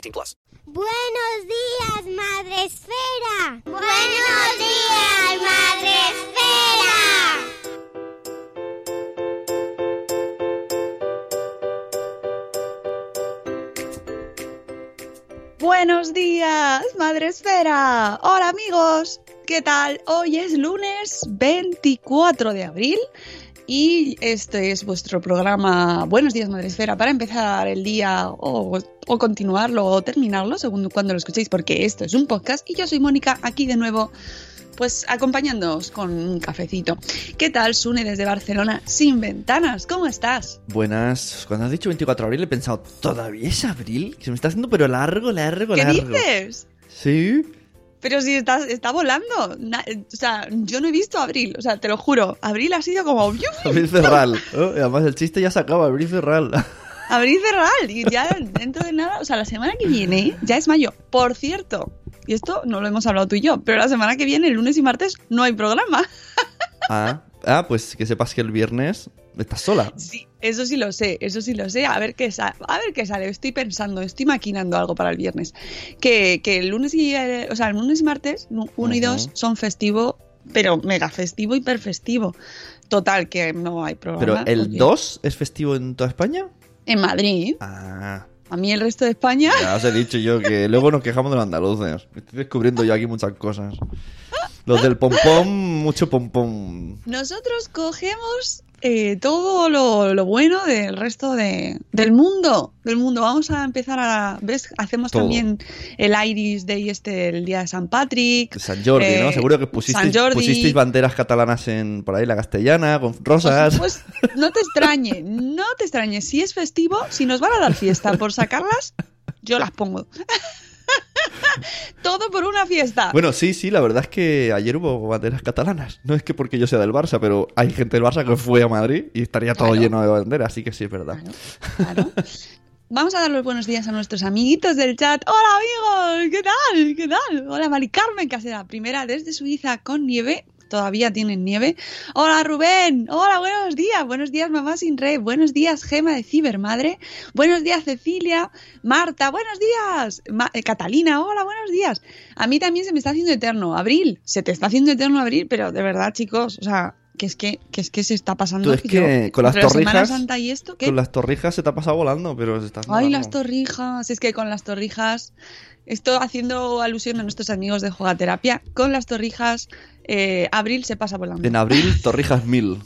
18 plus. Buenos días, Madre Esfera. Buenos días, Madre Esfera. Buenos días, Madre Esfera. Hola amigos, ¿qué tal? Hoy es lunes 24 de abril y este es vuestro programa Buenos días, Madre Esfera para empezar el día o, o continuarlo o terminarlo según cuando lo escuchéis porque esto es un podcast y yo soy Mónica aquí de nuevo pues acompañándoos con un cafecito. ¿Qué tal, Sune, desde Barcelona, sin ventanas? ¿Cómo estás? Buenas. Cuando has dicho 24 de abril he pensado, ¿todavía es abril? Se me está haciendo pero largo, largo, ¿Qué largo. dices? Sí. Pero si está, está volando. Na- o sea, yo no he visto abril. O sea, te lo juro. Abril ha sido como... Abril. Y Además el chiste ya se acaba, Abril Ferral. Abril cerral. Y ya dentro de nada... O sea, la semana que viene ya es mayo. Por cierto, y esto no lo hemos hablado tú y yo, pero la semana que viene, el lunes y martes, no hay programa. Ah, ah, pues que sepas que el viernes estás sola. Sí, eso sí lo sé, eso sí lo sé. A ver qué sale. A ver qué sale. Estoy pensando, estoy maquinando algo para el viernes. Que, que el lunes y eh, o sea, el lunes y martes, nu- uno y Ujú. dos, son festivo, pero mega festivo y perfestivo. Total, que no hay programa. Pero el porque- 2 es festivo en toda España. En Madrid. Ah, A mí el resto de España. ya os he dicho yo que luego nos quejamos de los andaluces. Estoy descubriendo yo aquí muchas cosas. Los del pompón, mucho pompón. Nosotros cogemos eh, todo lo, lo bueno del resto de, del mundo. Del mundo. Vamos a empezar a. ¿Ves? Hacemos Todo. también el Iris Day, este, el día de San Patrick. San Jordi, ¿no? Eh, Seguro que pusisteis, pusisteis banderas catalanas en por ahí, la castellana, con rosas. Pues no te extrañe, no te extrañe. Si es festivo, si nos van a dar fiesta por sacarlas, yo las pongo. Todo por una fiesta. Bueno, sí, sí, la verdad es que ayer hubo banderas catalanas. No es que porque yo sea del Barça, pero hay gente del Barça que fue a Madrid y estaría todo Claro. lleno de banderas, así que sí, es verdad. Claro. Vamos a dar los buenos días a nuestros amiguitos del chat. Hola amigos, ¿qué tal? ¿Qué tal? Hola Mari Carmen Casera, primera desde Suiza con nieve. Todavía tienen nieve. Hola Rubén. Hola, buenos días. Buenos días, mamá sin red. Buenos días, Gema de Cibermadre. Buenos días, Cecilia. Marta, buenos días. Ma- eh, Catalina, hola, buenos días. A mí también se me está haciendo eterno. Abril, se te está haciendo eterno abril, pero de verdad, chicos, o sea, que es que, que es que se está pasando. Tú es que yo- con las la torrijas, Santa y esto, ¿qué? con las torrijas se te ha pasado volando, pero se está Ay, las torrijas. Es que con las torrijas. Estoy haciendo alusión a nuestros amigos de Jugaterapia. Con las torrijas, eh, abril se pasa volando. En abril, torrijas mil.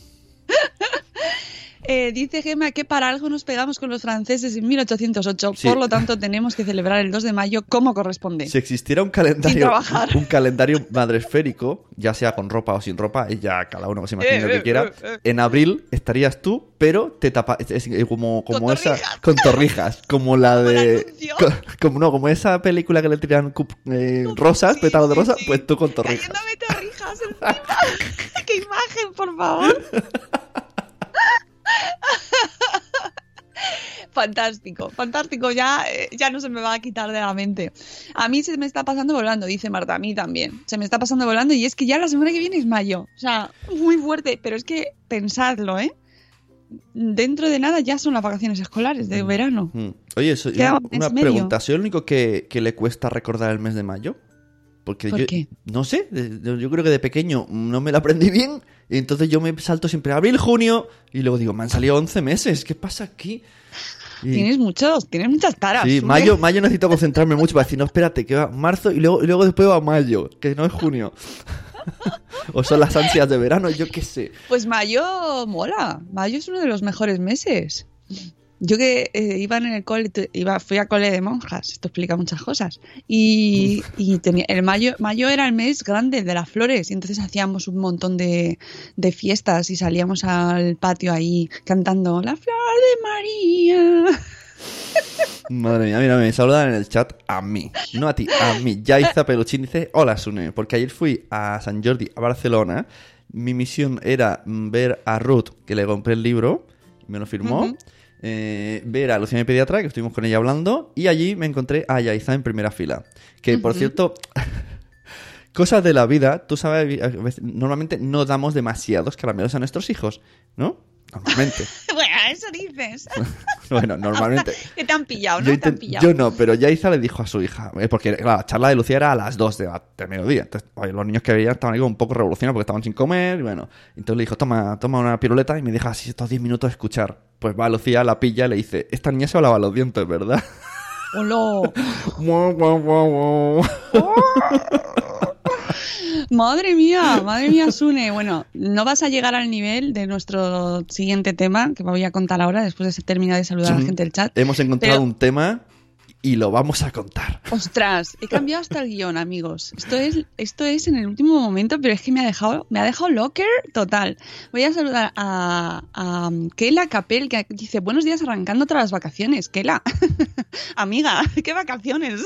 Eh, dice Gema que para algo nos pegamos con los franceses en 1808. Sí. Por lo tanto, tenemos que celebrar el 2 de mayo como corresponde. Si existiera un calendario, un calendario madresférico, ya sea con ropa o sin ropa, y ya cada uno se imagine Eh, lo que eh, quiera, eh, eh. en abril estarías tú, pero te tapa, es- es como, como Con esa, torrijas. con torrijas, como la de, como no, como esa película que le tiran eh, rosas, Sí, pétalos de rosa, sí. pues tú con torrijas. Torrijas. ¡Qué imagen, por favor! Fantástico, fantástico. Ya, eh, ya no se me va a quitar de la mente. A mí se me está pasando volando, dice Marta. A mí también. Se me está pasando volando y es que ya la semana que viene es mayo. O sea, muy fuerte. Pero es que pensadlo, ¿eh? Dentro de nada ya son las vacaciones escolares de verano. Mm. Oye, so- Queda una, un una pregunta, ¿soy el único que, que le cuesta recordar el mes de mayo? Porque ¿Por yo, qué? no sé, yo creo que de pequeño no me lo aprendí bien y entonces yo me salto siempre abril, junio y luego digo, me han salido 11 meses, ¿qué pasa aquí? Y- Tienes muchos, tienes muchas taras. Sí, mayo, mayo necesito concentrarme mucho para decir, no, espérate, que va marzo y luego, y luego después va mayo, que no es junio. o son las ansias de verano, yo qué sé. Pues mayo mola. Mayo es uno de los mejores meses. Yo que eh, iba en el cole, iba, fui a cole de monjas, esto explica muchas cosas. Y, y tenía, el mayo, mayo era el mes grande de las flores, y entonces hacíamos un montón de, de fiestas y salíamos al patio ahí cantando La flor de María. Madre mía, mira, me saludan en el chat a mí, no a ti, a mí. Yaiza Peluchín dice, hola Sune, porque ayer fui a San Jordi, a Barcelona. Mi misión era ver a Ruth, que le compré el libro, me lo firmó. Eh, ver a Lucía mi pediatra, que estuvimos con ella hablando. Y allí me encontré a Yaiza en primera fila. Que, por cierto, cosas de la vida, tú sabes, normalmente no damos demasiados caramelos a nuestros hijos, ¿no? Normalmente. bueno, eso dices. bueno, normalmente. que te han pillado, ¿no? Yo, te han pillado. yo no, pero Yaiza le dijo a su hija, eh, porque claro, la charla de Lucía era a las 2 de, la- de mediodía. Entonces, oye, los niños que veían estaban ahí un poco revolucionados porque estaban sin comer. Y bueno, entonces le dijo, toma, toma una piruleta y me deja así estos 10 minutos de escuchar. Pues va Lucía, la pilla y le dice, esta niña se lava los dientes, ¿verdad? Hola. Madre mía, madre mía, Sune. Bueno, no vas a llegar al nivel de nuestro siguiente tema que voy a contar ahora después de terminar de saludar a la gente del chat. Hemos encontrado Pero- un tema y lo vamos a contar. Ostras, he cambiado hasta el guion, amigos. Esto es, esto es en el último momento, pero es que me ha dejado, me ha dejado locker total. Voy a saludar a, a Kela Capel, que dice, buenos días arrancando tras las vacaciones. Kela, amiga, ¿qué vacaciones?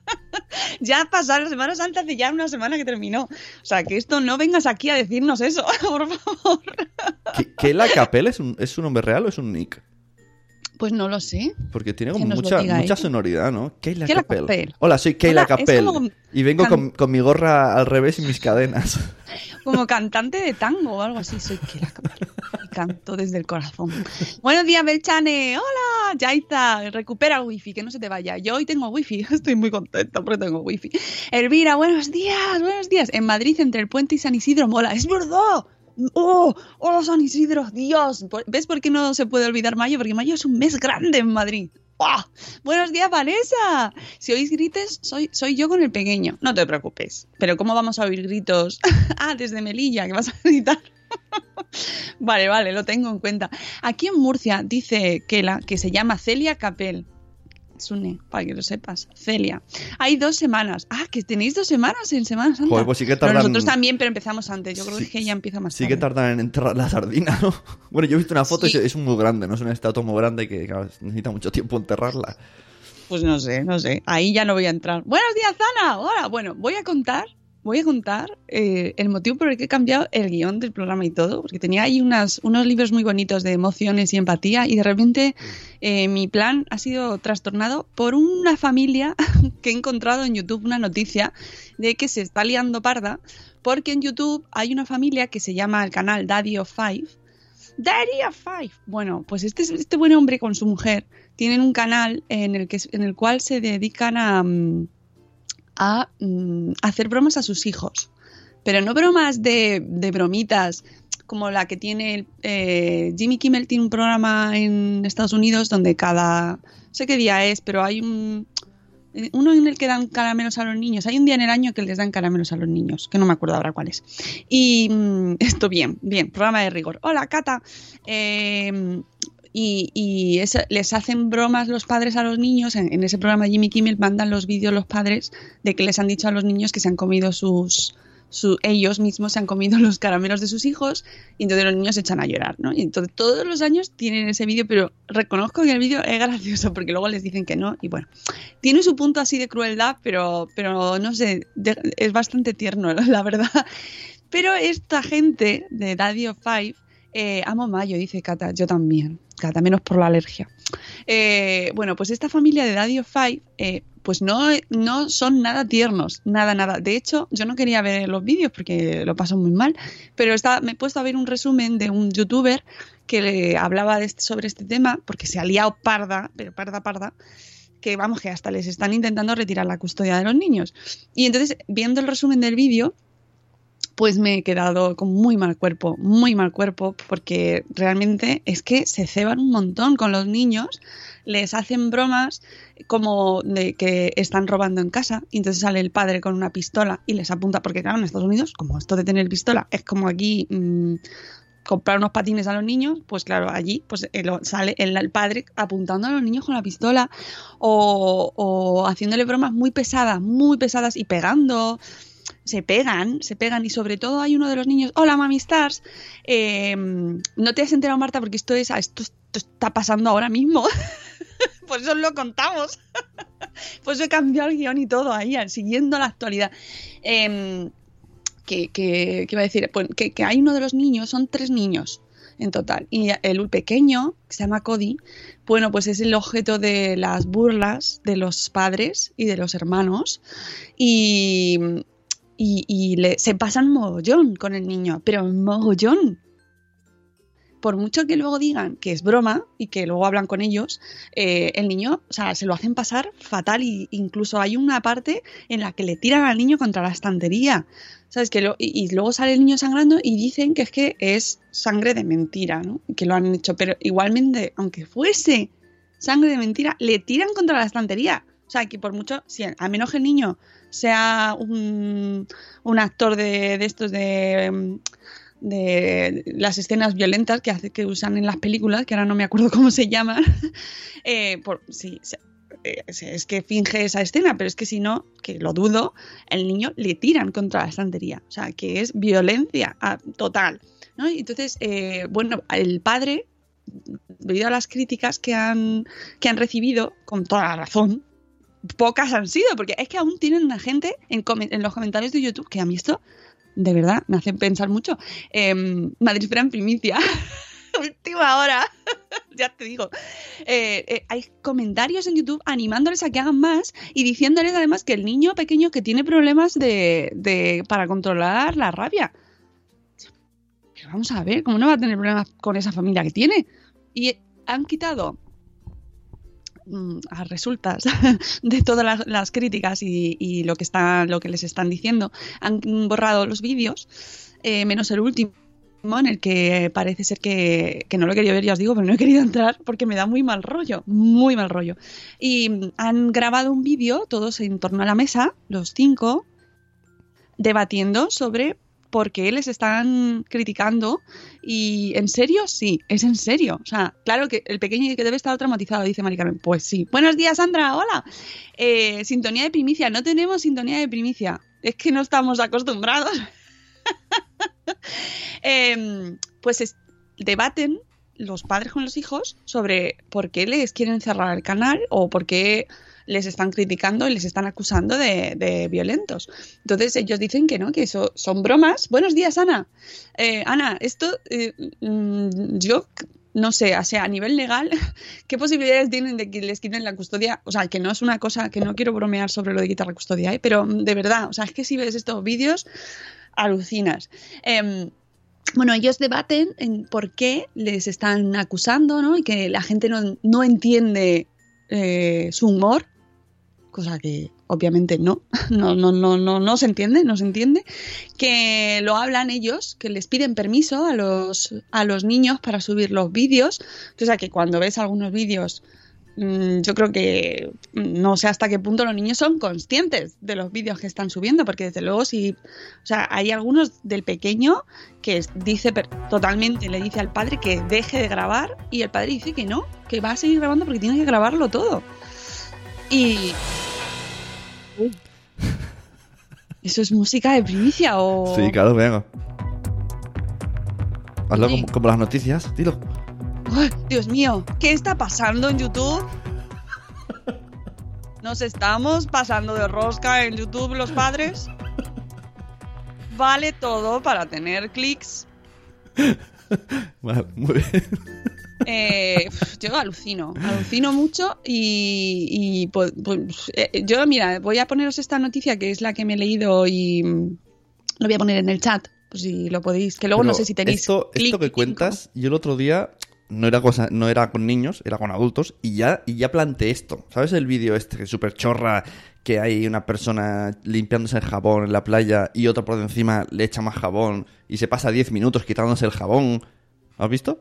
ya pasó la Semana Santa hace ya una semana que terminó. O sea, que esto no vengas aquí a decirnos eso, por favor. ¿Que, que la Capel es un, es un nombre real o es un nick? Pues no lo sé. Porque tiene como mucha, mucha sonoridad, ¿no? Keila Keila Capel. Capel. Hola, soy Keila Hola, Capel. como Y vengo can- con, con mi gorra al revés y mis cadenas. Como cantante de tango o algo así, soy Kela Capel. Y canto desde el corazón. Buenos días, Belchane. Hola, Yaiza. Recupera el wifi, que no se te vaya. Yo hoy tengo wifi. Estoy muy contenta porque tengo wifi. Elvira, buenos días, buenos días. En Madrid, entre el puente y San Isidro, mola. ¡Es verdad! ¡Oh! ¡Oh, San Isidro! ¡Dios! ¿Ves por qué no se puede olvidar mayo? Porque mayo es un mes grande en Madrid. Buenos días, Vanessa. Si oís grites, soy, soy yo con el pequeño. No te preocupes. Pero ¿cómo vamos a oír gritos? ah, desde Melilla, que vas a gritar. vale, vale, lo tengo en cuenta. Aquí en Murcia dice Kela que se llama Celia Capel. Sune, para que lo sepas. Celia. Hay dos semanas. Ah, que tenéis dos semanas en Semana Santa. Joder, pues sí que Pero tardan- nosotros también, pero empezamos antes. Yo creo Sí, que ella empieza más Sí tarde. que tardan en enterrar la sardina, ¿no? Bueno, yo he visto una foto Sí. y es muy grande, no es una estatua muy grande que claro, necesita mucho tiempo enterrarla. Pues no sé, no sé. Ahí ya no voy a entrar. Buenos días, Zana. Hola. Bueno, voy a contar, voy a contar eh, el motivo por el que he cambiado el guion del programa y todo, porque tenía ahí unas, unos libros muy bonitos de emociones y empatía y de repente eh, mi plan ha sido trastornado por una familia que he encontrado en YouTube una noticia de que se está liando parda porque en YouTube hay una familia que se llama el canal Daddy of Five Daddy of Five. Bueno, pues este, este buen hombre con su mujer tienen un canal en el, que, en el cual se dedican a, mm, a mm, hacer bromas a sus hijos. Pero no bromas de, bromitas como la que tiene eh, Jimmy Kimmel, tiene un programa en Estados Unidos donde cada... No sé qué día es, pero hay un... Uno en el que dan caramelos a los niños. Hay un día en el año que les dan caramelos a los niños, que no me acuerdo ahora cuál es. Y mm, esto bien, bien, programa de rigor. Hola, Cata. Eh, y y les hacen bromas los padres a los niños. En, ese programa Jimmy Kimmel mandan los vídeos los padres de que les han dicho a los niños que se han comido sus. su- ellos mismos se han comido los caramelos de sus hijos y entonces los niños se echan a llorar, ¿no? Y entonces todos los años tienen ese vídeo, pero reconozco que el vídeo es gracioso porque luego les dicen que no y bueno, tiene su punto así de crueldad, pero, pero no sé, es bastante tierno, la verdad. Pero esta gente de Daddy of Five, eh, amo mayo, dice Cata, yo también, Cata, menos por la alergia. Eh, bueno, pues esta familia de Daddy of Five, eh, pues no, no son nada tiernos, nada, nada. De hecho, yo no quería ver los vídeos porque lo paso muy mal, pero está, me he puesto a ver un resumen de un youtuber que le hablaba este- sobre este tema, porque se ha liado parda, pero parda, parda, que vamos, que hasta les están intentando retirar la custodia de los niños. Y entonces, viendo el resumen del vídeo, pues me he quedado con muy mal cuerpo, muy mal cuerpo, porque realmente es que se ceban un montón con los niños, les hacen bromas como de que están robando en casa, y entonces sale el padre con una pistola y les apunta, porque claro, en Estados Unidos, como esto de tener pistola, es como aquí mm, comprar unos patines a los niños, pues claro, allí pues eh, lo- sale el, el padre apuntando a los niños con la pistola o, o haciéndole bromas muy pesadas, muy pesadas y pegando se pegan, se pegan y sobre todo hay uno de los niños, hola mami stars, eh, no te has enterado Marta porque esto es, esto, está pasando ahora mismo, por eso lo contamos, pues he cambiado el guion y todo ahí, siguiendo la actualidad. Em, iba a decir, pues, que, que hay uno de los niños, son tres niños en total. Y el pequeño, que se llama Cody, bueno, pues es el objeto de las burlas de los padres y de los hermanos. Y, y, y le- se pasan mogollón con el niño, pero mogollón. Por mucho que luego digan que es broma y que luego hablan con ellos, eh, el niño, o sea, se lo hacen pasar fatal y incluso hay una parte en la que le tiran al niño contra la estantería. ¿Sabes? Que lo- y, y luego sale el niño sangrando y dicen que es que es sangre de mentira, ¿no? Que lo han hecho. Pero igualmente, aunque fuese sangre de mentira, le tiran contra la estantería. O sea, que por mucho, si a menos que el niño sea un, actor de, estos de, mm, de las escenas violentas que, hace, que usan en las películas, que ahora no me acuerdo cómo se llaman, eh, por, sí, eh, es que finge esa escena, pero es que si no, que lo dudo, el niño le tiran contra la estantería. O sea, que es violencia ah, total. entonces, eh, bueno, el padre, debido a las críticas que han, que han recibido, con toda la razón, pocas han sido, porque es que aún tienen una gente en, los comentarios de YouTube que a mí esto, de verdad, me hace pensar mucho. Em, Madrid Espera en primicia. Última hora, ya te digo. Eh, eh, hay comentarios en YouTube animándoles a que hagan más y diciéndoles además que el niño pequeño que tiene problemas de, de- para controlar la rabia. Pero vamos a ver, ¿cómo no va a tener problemas con esa familia que tiene? Y han quitado a resultas de todas las, críticas y, lo que está, lo que les están diciendo, han borrado los vídeos, eh, menos el último en el que parece ser que, que no lo he querido ver, ya os digo, pero no he querido entrar porque me da muy mal rollo, muy mal rollo. Y mm, han grabado un vídeo, todos en torno a la mesa, los cinco, debatiendo sobre por qué les están criticando. Y en serio, sí, es en serio. O sea, claro que el pequeño que debe estar traumatizado, dice Mari Carmen. Pues sí. Buenos días, Sandra, hola. Eh, sintonía de primicia, no tenemos sintonía de primicia. Es que no estamos acostumbrados. Em, pues es- debaten los padres con los hijos sobre por qué les quieren cerrar el canal o por qué les están criticando y les están acusando de, violentos. Entonces ellos dicen que no, que eso son bromas. Buenos días, Ana. Eh, Ana, esto eh, mm, yo no sé, o sea, a nivel legal, ¿qué posibilidades tienen de que les quiten la custodia? O sea, que no es una cosa que no quiero bromear sobre lo de quitar la custodia, ¿eh? pero mm, de verdad, o sea, es que si ves estos vídeos, alucinas. Em, bueno, ellos debaten en por qué les están acusando, ¿no? Y que la gente no, no entiende eh, su humor, cosa que obviamente no, no, no, no, no, no se entiende, no se entiende, que lo hablan ellos, que les piden permiso a los, a los niños para subir los vídeos, o sea que cuando ves algunos vídeos mm, yo creo que mm, no sé hasta qué punto los niños son conscientes de los vídeos que están subiendo, porque desde luego si, o sea, hay algunos del pequeño que dice totalmente, le dice al padre que deje de grabar y el padre dice que no, que va a seguir grabando porque tiene que grabarlo todo. Y... Uy. ¿Eso es música de primicia o...? Sí, claro, venga. Hazlo Sí. como, como las noticias, dilo. Dios mío, ¿qué está pasando en YouTube? ¿Nos estamos pasando de rosca en YouTube los padres? Vale todo para tener clics. Vale, muy bien. Eh, yo alucino, alucino mucho y, y, pues, pues, eh, yo, mira, voy a poneros esta noticia que es la que me he leído y mm, lo voy a poner en el chat, pues si lo podéis, que luego no sé si tenéis Esto, esto que cuentas, yo el otro día no era cosa, no era con niños, era con adultos, y ya, y ya planteé esto. ¿Sabes el vídeo este que es súper chorra? Que hay una persona limpiándose el jabón en la playa y otro por encima le echa más jabón y se pasa 10 minutos quitándose el jabón. ¿Has visto?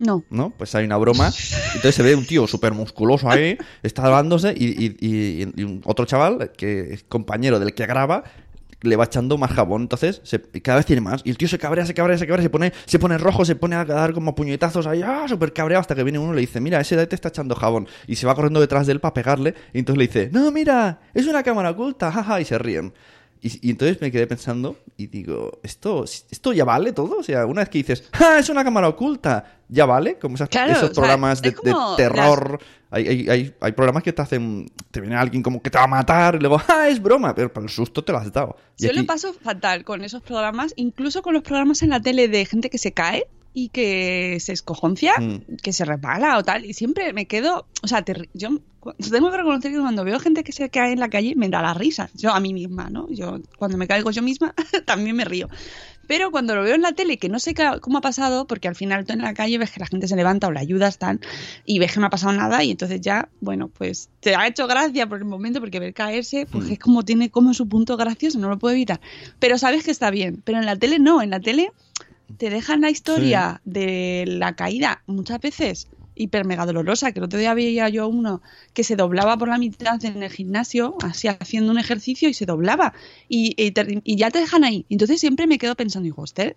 No. ¿no? Pues hay una broma. Entonces se ve un tío súper musculoso ahí, está dándose, y, y- y- y otro chaval, que es compañero del que graba, le va echando más jabón. Entonces, se- cada vez tiene más. Y el tío se cabrea, se cabrea, se cabrea, se pone, se pone rojo, se pone a dar como puñetazos ahí, ¡ah! Súper cabreado, hasta que viene uno y le dice, mira, ese te está echando jabón. Y se va corriendo detrás de él para pegarle. Y entonces le dice, no, mira, es una cámara oculta, jaja, y se ríen. Y, y entonces me quedé pensando y digo, ¿esto, ¿esto ya vale todo? O sea, una vez que dices, ¡ah, es una cámara oculta! ¿Ya vale? Como esas- Claro, esos o sea, programas de, terror. Hay, hay, hay, hay programas que te hacen, te viene alguien como que te va a matar y luego, ¡ah, es broma! Pero para el susto te lo has dado. Y Yo aquí- lo paso fatal con esos programas, incluso con los programas en la tele de gente que se cae y que se escojoncia, Mm. que se resbala o tal, y siempre me quedo, o sea, yo tengo que reconocer que cuando veo gente que se cae en la calle me da la risa, yo a mí misma, ¿no? Yo cuando me caigo yo misma también me río. Pero cuando lo veo en la tele, que no sé cómo ha pasado, porque al final tú en la calle ves que la gente se levanta o le ayudas, tan, y ves que no ha pasado nada, y entonces ya, bueno, pues te ha hecho gracia por el momento, porque ver caerse, pues Mm. es como tiene como su punto gracioso, no lo puedo evitar. Pero sabes que está bien. Pero en la tele no, en la tele te dejan la historia de la caída muchas veces hiper mega dolorosa, que el otro día veía yo uno que se doblaba por la mitad en el gimnasio, así haciendo un ejercicio y se doblaba. Y, y te- y ya te dejan ahí. Entonces siempre me quedo pensando, digo, usted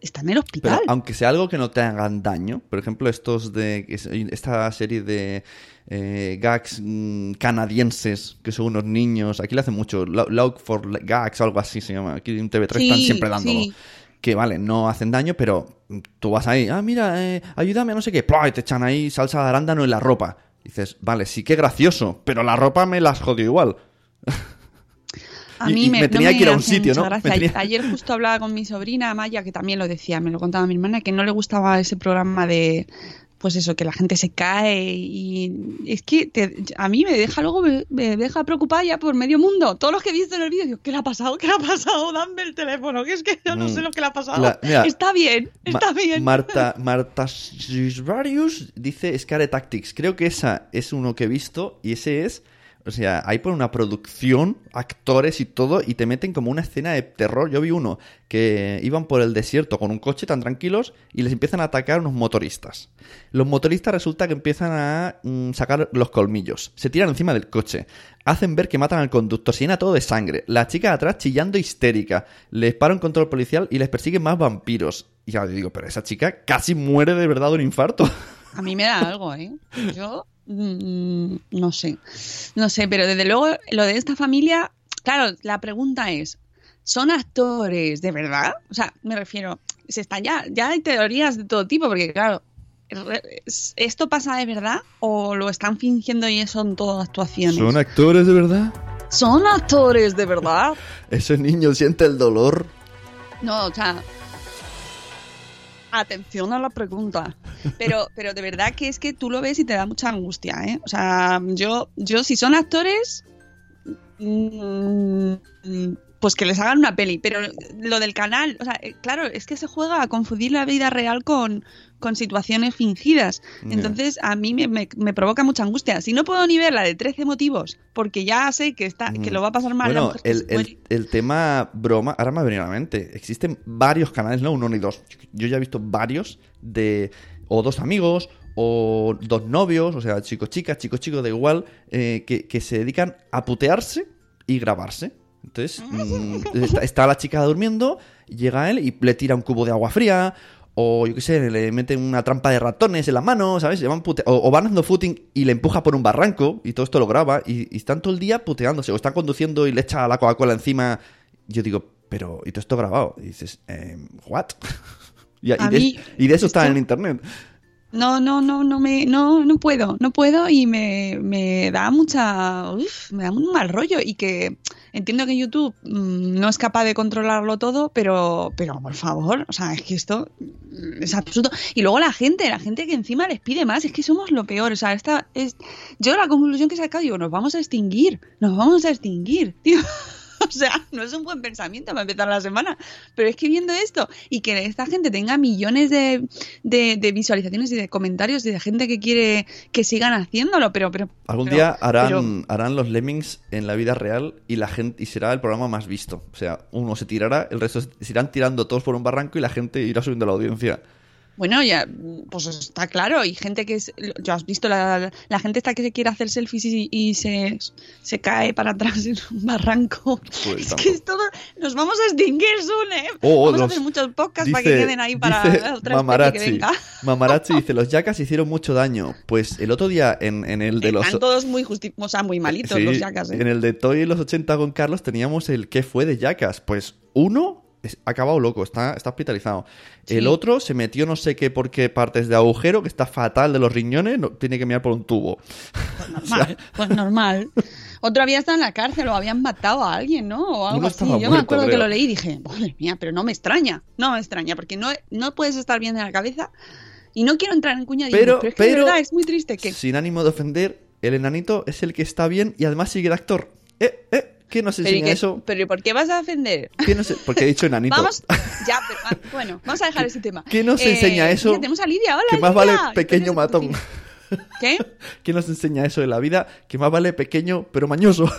está en el Pero hospital. aunque sea algo que no te hagan daño, por ejemplo, estos de es- esta serie de eh, gags mm, canadienses que son unos niños, aquí le hacen mucho, Lo- Log for Gags o algo así se llama, aquí en TV3 Sí, están siempre dándolo. sí. Que vale, no hacen daño, pero tú vas ahí, ah, mira, eh, ayúdame a no sé qué, te echan ahí salsa de arándano en la ropa. Dices, vale, sí que gracioso, pero la ropa me las jodió igual. A mí y me, me no tenía que ir a un sitio, ¿no? tenía- Ayer justo hablaba con mi sobrina Maya, que también lo decía, me lo contaba mi hermana, que no le gustaba ese programa de, pues eso, que la gente se cae y es que te- a mí me deja luego, me, me deja preocupada ya por medio mundo. Todos los que he visto en el vídeo, digo, ¿qué le ha pasado? ¿Qué le ha pasado? Dame el teléfono, que es que yo no Mm. sé lo que le ha pasado. La- mira, está bien, Ma- está bien. Marta, Marta Sisvarius dice Scare Tactics. Creo que esa es uno que he visto y ese es. O sea, hay por una producción, actores y todo, y te meten como una escena de terror. Yo vi uno que iban por el desierto con un coche tan tranquilos y les empiezan a atacar unos motoristas. Los motoristas resulta que empiezan a mm, sacar los colmillos, se tiran encima del coche, hacen ver que matan al conductor, se llena todo de sangre. La chica de atrás chillando histérica, les para un control policial y les persiguen más vampiros. Y ya digo, pero esa chica casi muere de verdad de un infarto. A mí me da algo, ¿eh? Yo mm, no sé. No sé, pero desde luego lo de esta familia, claro, la pregunta es, ¿son actores de verdad? O sea, me refiero, se están ya, ya hay teorías de todo tipo, porque claro, ¿es- ¿esto pasa de verdad o lo están fingiendo y son todas actuaciones? ¿Son actores de verdad? ¿Son actores de verdad? Ese niño siente el dolor. No, o sea. Atención a la pregunta. Pero, pero de verdad que es que tú lo ves y te da mucha angustia, ¿eh? O sea, yo, yo si son actores, mm, pues que les hagan una peli. Pero lo del canal, o sea, eh, claro, es que se juega a confundir la vida real con, con situaciones fingidas. Entonces, a mí me, me- me provoca mucha angustia. Si no puedo ni ver la de 13 motivos, porque ya sé que, está, que lo va a pasar mal. Bueno, el, el- el tema broma, ahora me ha venido a la mente. Existen varios canales, no uno ni dos. Yo ya he visto varios de o dos amigos o dos novios, o sea, chicos, chicas, chicos, chicos, da igual, eh, que, que se dedican a putearse y grabarse. Entonces, mm, está, está la chica durmiendo, llega él y le tira un cubo de agua fría, o yo qué sé, le mete una trampa de ratones en la mano, ¿sabes? Van o, o van haciendo footing y le empuja por un barranco, y todo esto lo graba, y, y están todo el día puteándose, o están conduciendo y le echa la Coca-Cola encima. Yo digo, pero, ¿y todo esto grabado? Y dices, eh, ¿what? y, de, mí, y de eso está en internet. No, no, no, no me, no, no puedo, no puedo y me, me da mucha, uf, me da un mal rollo y que entiendo que YouTube mm, no es capaz de controlarlo todo, pero, pero por favor, o sea, es que esto mm, es absurdo. Y luego la gente, la gente que encima les pide más, es que somos lo peor, o sea, esta es, yo la conclusión que he sacado, digo, nos vamos a extinguir, nos vamos a extinguir, tío. o sea, no es un buen pensamiento para empezar la semana. Pero es que viendo esto y que esta gente tenga millones de, de- de visualizaciones y de comentarios y de gente que quiere que sigan haciéndolo, pero... pero Algún pero- día harán, pero- harán los Lemmings en la vida real y la gente y será el programa más visto. O sea, uno se tirará, el resto se se irán tirando todos por un barranco y la gente irá subiendo la audiencia. Bueno, ya, pues está claro. Y gente que es. Ya has visto la, la gente esta que se quiere hacer selfies y, y se, se cae para atrás en un barranco. Pues es tanto. que es todo. Nos vamos a extinguir, Sune. Oh, vamos a hacer muchos podcasts para que queden ahí para dice otra especie que venga. Mamarazzi dice, los yacas hicieron mucho daño. Pues el otro día en, en el de los... Están todos muy justi o sea, muy malitos Sí, los yacas, ¿eh? En el de Toy en los 80 con Carlos teníamos el ¿qué fue de Yacas? Pues uno ha acabado loco, está, está hospitalizado. El otro se metió no sé qué por qué partes de agujero, que está fatal de los riñones, no- tiene que mirar por un tubo. Normal, pues normal. Otro había estado en la cárcel o habían matado a alguien, ¿no? O algo así. Yo me acuerdo que lo leí y dije, madre mía, pero no me extraña. No me extraña, porque no, no puedes estar bien de la cabeza. Y no quiero entrar en cuñadismo, Pero- pero, es que de pero- verdad es muy triste que... Sin ánimo de ofender, el enanito es el que está bien y además sigue de actor. ¿Eh? ¿Eh? ¿Qué nos Pero, ¿y enseña qué- eso? pero ¿y ¿por qué vas a defender? ¿Qué nos- Porque he dicho enanito. Vamos, ya, pero ah, bueno, vamos a dejar ese tema. ¿Qué nos Eh, enseña eso? mira, tenemos a Lidia, hola que más Lidia. vale pequeño matón. ¿Qué? ¿Qué nos enseña eso de la vida? Que más vale pequeño pero mañoso.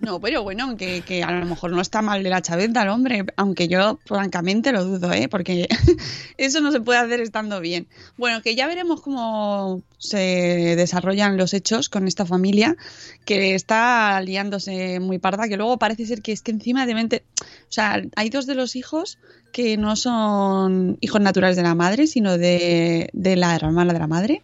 No, pero bueno, que, que a lo mejor no está mal de la chaveta el hombre, aunque yo francamente lo dudo, ¿eh? Porque eso no se puede hacer estando bien. Bueno, que ya veremos cómo se desarrollan los hechos con esta familia, que está liándose muy parda, que luego parece ser que es que encima de mente... O sea, hay dos de los hijos que no son hijos naturales de la madre, sino de, de la hermana de la madre.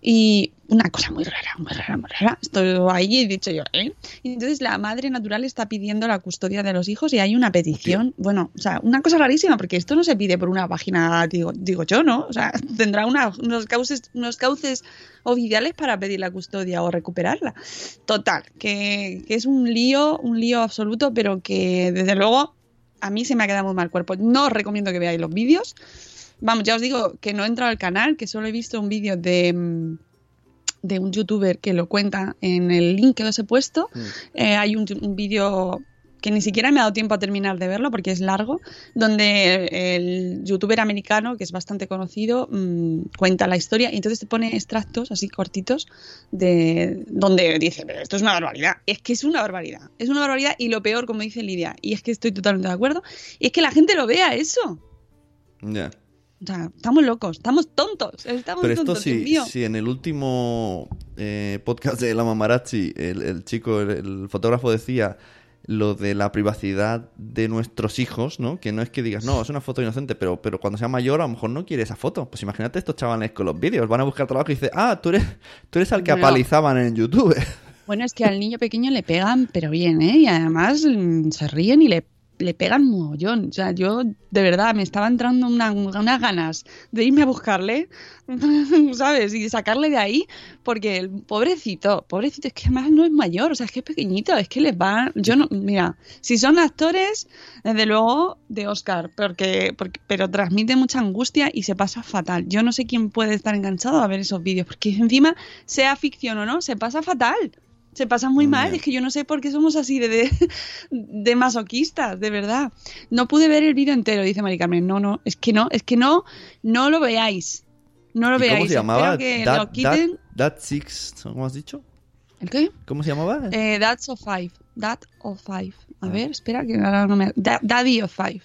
Y una cosa muy rara, muy rara, muy rara. Estoy ahí y he dicho yo, ¿eh? Y entonces la madre natural está pidiendo la custodia de los hijos y hay una petición. Bueno, o sea, una cosa rarísima, porque esto no se pide por una página, digo, digo yo, ¿no? O sea, tendrá una- unos, cauces, unos cauces oficiales para pedir la custodia o recuperarla. Total, que, que es un lío, un lío absoluto, pero que desde luego a mí se me ha quedado muy mal cuerpo. No os recomiendo que veáis los vídeos. Vamos, ya os digo que no he entrado al canal, que solo he visto un vídeo de, mm, de un youtuber que lo cuenta en el link que os he puesto. Eh, hay un, un vídeo que ni siquiera me ha dado tiempo a terminar de verlo porque es largo, donde el youtuber americano, que es bastante conocido, mm, cuenta la historia y entonces te pone extractos así cortitos de donde dice, pero esto es una barbaridad. Es que es una barbaridad. Es una barbaridad y lo peor, como dice Lidia, y es que estoy totalmente de acuerdo, y es que la gente lo vea eso. Ya. O sea, estamos locos, estamos tontos, estamos Pero esto tontos, sí, Dios mío. si en el último eh, podcast de la Mamarazzi, el, el chico, el, el fotógrafo decía lo de la privacidad de nuestros hijos, ¿no? Que no es que digas, no, es una foto inocente, pero, pero cuando sea mayor a lo mejor no quiere esa foto. Pues imagínate estos chavales con los vídeos, van a buscar trabajo y dice, ah, tú eres, tú eres al que Bueno. apalizaban en YouTube. Bueno, es que al niño pequeño le pegan, pero bien, ¿eh? Y además mm, se ríen y le, le pegan mogollón. O sea, yo de verdad me estaba entrando una- unas ganas de irme a buscarle, ¿sabes? Y sacarle de ahí, porque el pobrecito, pobrecito, es que además no es mayor, o sea, es que es pequeñito, es que les va. Yo no, mira, si son actores, desde luego de Oscar, porque, porque, pero transmite mucha angustia y se pasa fatal. Yo no sé quién puede estar enganchado a ver esos vídeos, porque encima, sea ficción o no, se pasa fatal. Se pasa muy mal, es que yo no sé por qué somos así de, de, de masoquistas, de verdad. No pude ver el vídeo entero, dice Mari Carmen. No, no, es que no, es que no, no lo veáis. No lo ¿Y veáis. ¿Cómo se llamaba? Espero que That, lo quiten. that, that Six, ¿cómo has dicho? ¿El qué? ¿Cómo se llamaba? Eh, That's of Five. That of Five. A Ah. ver, espera que ahora no me. Da- Daddy of Five.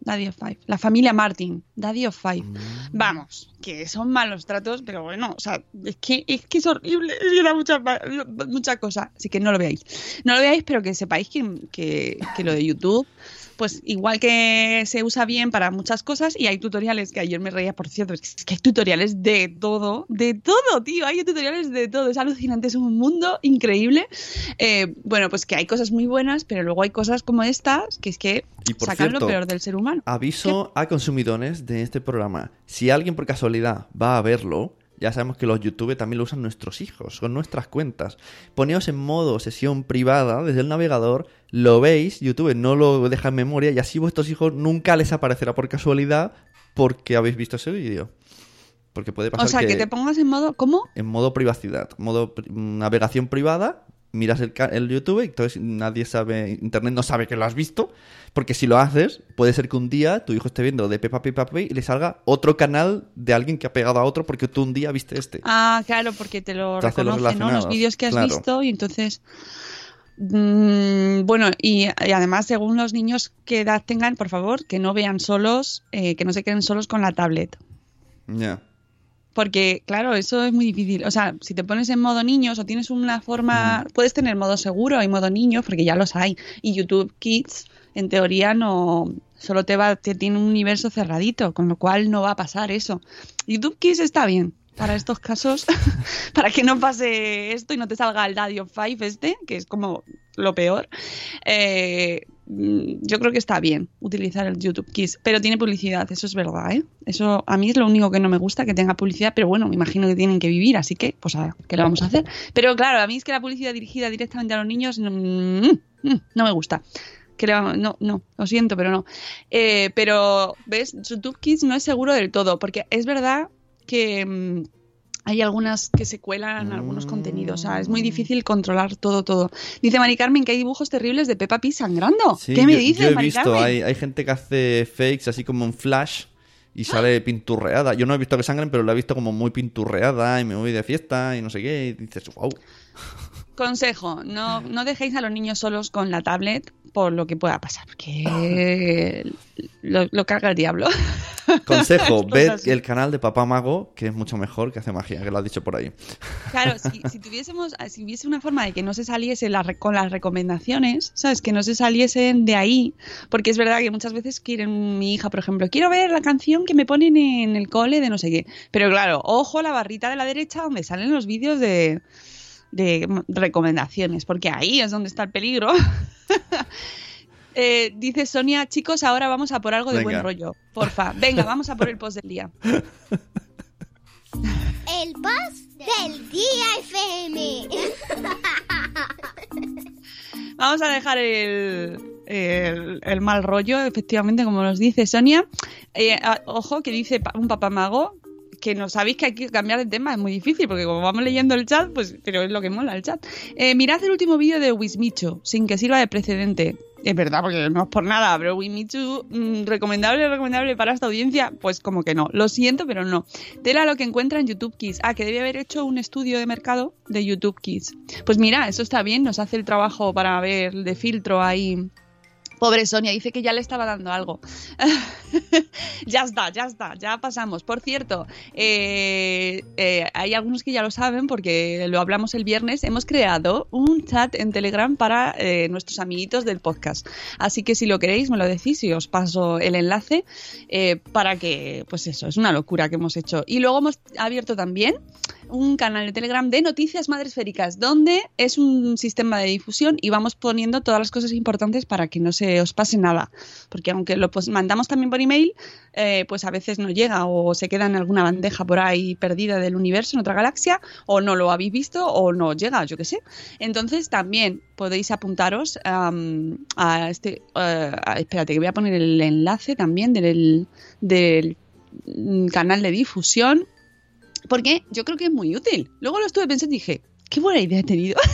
Daddy of Five. La familia Martin. Daddy of Five. Mm. Vamos, que son malos tratos, pero bueno, o sea, es que es, que es horrible. Es que da mucha, mucha cosa. Así que no lo veáis. No lo veáis, pero que sepáis que, que, que lo de YouTube. Pues igual que se usa bien para muchas cosas y hay tutoriales que ayer me reía, por cierto, es que hay tutoriales de todo, de todo, tío, hay tutoriales de todo, es alucinante, es un mundo increíble. Eh, bueno, pues que hay cosas muy buenas, pero luego hay cosas como estas que es que Y por sacan cierto, lo peor del ser humano. Aviso a consumidones de este programa. Si alguien por casualidad va a verlo, ya sabemos que los YouTube también lo usan nuestros hijos, con nuestras cuentas. Poneos en modo sesión privada desde el navegador, lo veis, YouTube no lo deja en memoria y así vuestros hijos nunca les aparecerá por casualidad porque habéis visto ese vídeo. Porque puede pasar O sea, que... que te pongas en modo, ¿cómo? en modo privacidad, modo pri- navegación privada, miras el, el YouTube y entonces nadie sabe, Internet no sabe que lo has visto, porque si lo haces, puede ser que un día tu hijo esté viendo de Peppa Pig, Peppa Pig y le salga otro canal de alguien que ha pegado a otro porque tú un día viste este. Ah, claro, porque te lo Te reconoce, ¿no? Los vídeos que has claro. visto y entonces... mm, bueno, y, y además, según los niños que edad tengan, por favor, que no vean solos, eh, que no se queden solos con la tablet. Ya. Porque, claro, eso es muy difícil. O sea, si te pones en modo niños o tienes una forma. Puedes tener modo seguro y modo niños, porque ya los hay. Y YouTube Kids, en teoría, no. Solo te va. Te tiene un universo cerradito, con lo cual no va a pasar eso. YouTube Kids está bien para estos casos, para que no pase esto y no te salga el Daddy of Five este, que es como lo peor. Eh, mm, yo creo que está bien utilizar el YouTube Kids, pero tiene publicidad, eso es verdad, ¿eh? Eso a mí es lo único que no me gusta, que tenga publicidad, pero bueno, me imagino que tienen que vivir, así que, pues, a, ¿qué le vamos a hacer? Pero claro, a mí es que la publicidad dirigida directamente a los niños mm, mm, no me gusta. Que no, no, lo siento, pero no. Eh, pero, ¿ves? YouTube Kids no es seguro del todo, porque es verdad que mm, hay algunas que se cuelan algunos contenidos. O sea, es muy difícil controlar todo, todo. Dice Mari Carmen que hay dibujos terribles de Peppa Pig sangrando. Sí, ¿Qué me yo- dices, Yo he Mari visto, Carmen? hay, hay gente que hace fakes así como en flash y sale pinturreada. Yo no he visto que sangren, pero la he visto como muy pinturreada y me voy de fiesta y no sé qué. Y dices, wow. Consejo, no, no dejéis a los niños solos con la tablet por lo que pueda pasar, porque lo, lo carga el diablo. Consejo, ved el canal de Papá Mago, que es mucho mejor, que hace magia, que lo has dicho por ahí. Claro, si, si tuviésemos, si hubiese una forma de que no se saliese la con las recomendaciones, ¿sabes? Que no se saliesen de ahí, porque es verdad que muchas veces quieren, mi hija, por ejemplo, quiero ver la canción que me ponen en el cole de no sé qué. Pero claro, ojo a la barrita de la derecha donde salen los vídeos de, de recomendaciones, porque ahí es donde está el peligro. Eh, dice Sonia, chicos, ahora vamos a por algo de Venga. buen rollo. Porfa, venga, vamos a por el post del día. El boss del día FM. Vamos a dejar el, el- el mal rollo, efectivamente, como nos dice Sonia. Eh, a- ojo, que dice pa- un papá mago que no sabéis que hay que cambiar de tema, es muy difícil, porque como vamos leyendo el chat, pues, pero es lo que mola el chat. Eh, mirad el último vídeo de Wismicho, sin que sirva de precedente. Es verdad, porque no es por nada, pero Wismichu, mm, recomendable, recomendable para esta audiencia, pues como que no. Lo siento, pero no. Tela lo que encuentra en YouTube Kids. Ah, que debe haber hecho un estudio de mercado de YouTube Kids. Pues mira, eso está bien, nos hace el trabajo para ver de filtro ahí. Pobre Sonia, dice que ya le estaba dando algo. ya está, ya está, ya pasamos. Por cierto, eh, eh, hay algunos que ya lo saben porque lo hablamos el viernes. Hemos creado un chat en Telegram para eh, nuestros amiguitos del podcast. Así que si lo queréis, me lo decís y os paso el enlace para que, pues eso, es una locura que hemos hecho. Y luego hemos abierto también un canal de Telegram de noticias madresféricas, donde es un sistema de difusión y vamos poniendo todas las cosas importantes para que no se os pase nada. Porque aunque lo pues, mandamos también por email, eh, pues a veces no llega o se queda en alguna bandeja por ahí perdida del universo, en otra galaxia, o no lo habéis visto o no llega, yo qué sé. Entonces también podéis apuntaros a este... eh, espérate, que voy a poner el enlace también del, del canal de difusión porque yo creo que es muy útil. Luego lo estuve pensando y dije, qué buena idea he tenido.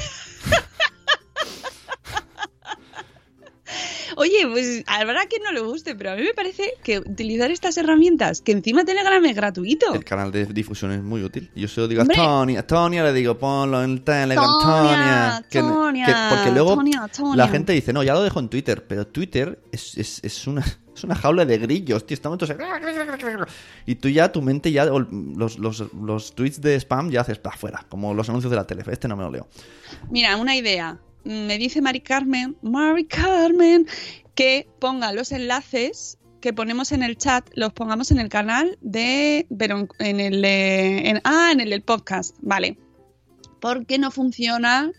Oye, pues verdad que no le guste, pero a mí me parece que utilizar estas herramientas, que encima Telegram es gratuito. El canal de difusión es muy útil. Yo se lo digo Hombre. a Tonia. A Tonia le digo, ponlo en Telegram, Tonia, Tonia. Que- Tonia, que- porque luego Tonia. la gente dice, no, ya lo dejo en Twitter. Pero Twitter es, es, es una, es una jaula de grillos, tío. Estamos todos... Y tú ya, tu mente ya, los, los, los tweets de spam ya haces para afuera. Como los anuncios de la tele. Este no me lo leo. Mira, una idea. Me dice Mari Carmen, Mari Carmen, que ponga los enlaces que ponemos en el chat, los pongamos en el canal de. Pero en- el. de- en- ah, en el del podcast. Vale. Porque no funciona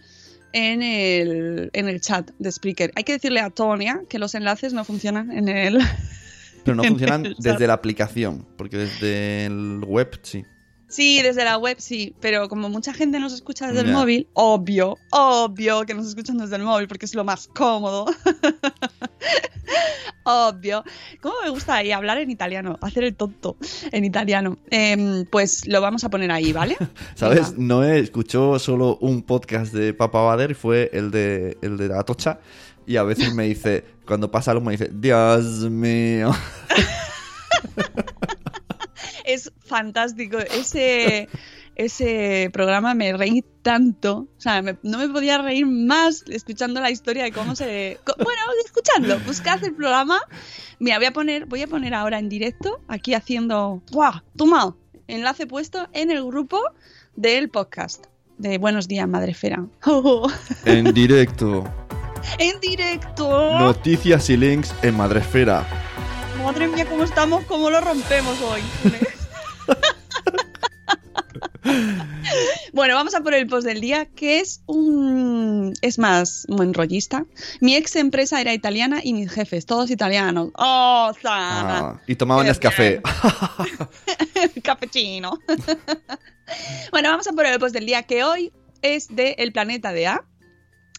en el, en el chat de Spreaker. Hay que decirle a Tonia que los enlaces no funcionan en el. Pero no funcionan chat. desde la aplicación. Porque desde el web, sí. Sí, desde la web sí, pero como mucha gente nos escucha desde el móvil, obvio, obvio que nos escuchan desde el móvil porque es lo más cómodo. Obvio. ¿Cómo me gusta ahí hablar en italiano? Hacer el tonto en italiano. Em, pues lo vamos a poner ahí, ¿vale? ¿Sabes? Venga. Noé escuchó solo un podcast de Papa Bader y fue el de, el de Atocha. Y a veces me dice, cuando pasa algo, me dice, Dios mío. Es fantástico. Ese, ese programa me reí tanto. O sea, me- no me podía reír más escuchando la historia de cómo se. Bueno, escuchadlo. Buscad el programa. Mira, voy a poner, voy a poner ahora en directo, aquí haciendo. ¡Guau! Toma. Enlace puesto en el grupo del podcast de Buenos Días, Madrefera. En directo. en directo. Noticias y links en Madresfera. Madre mía, cómo estamos, cómo lo rompemos hoy. bueno, vamos a por el post del día, que es un... es más buen rollista. Mi ex empresa era italiana y mis jefes, todos italianos. ¡Oh, sana! Ah, y tomaban Qué café. Cappuccino. bueno, vamos a por el post del día, que hoy es de El Planeta de A,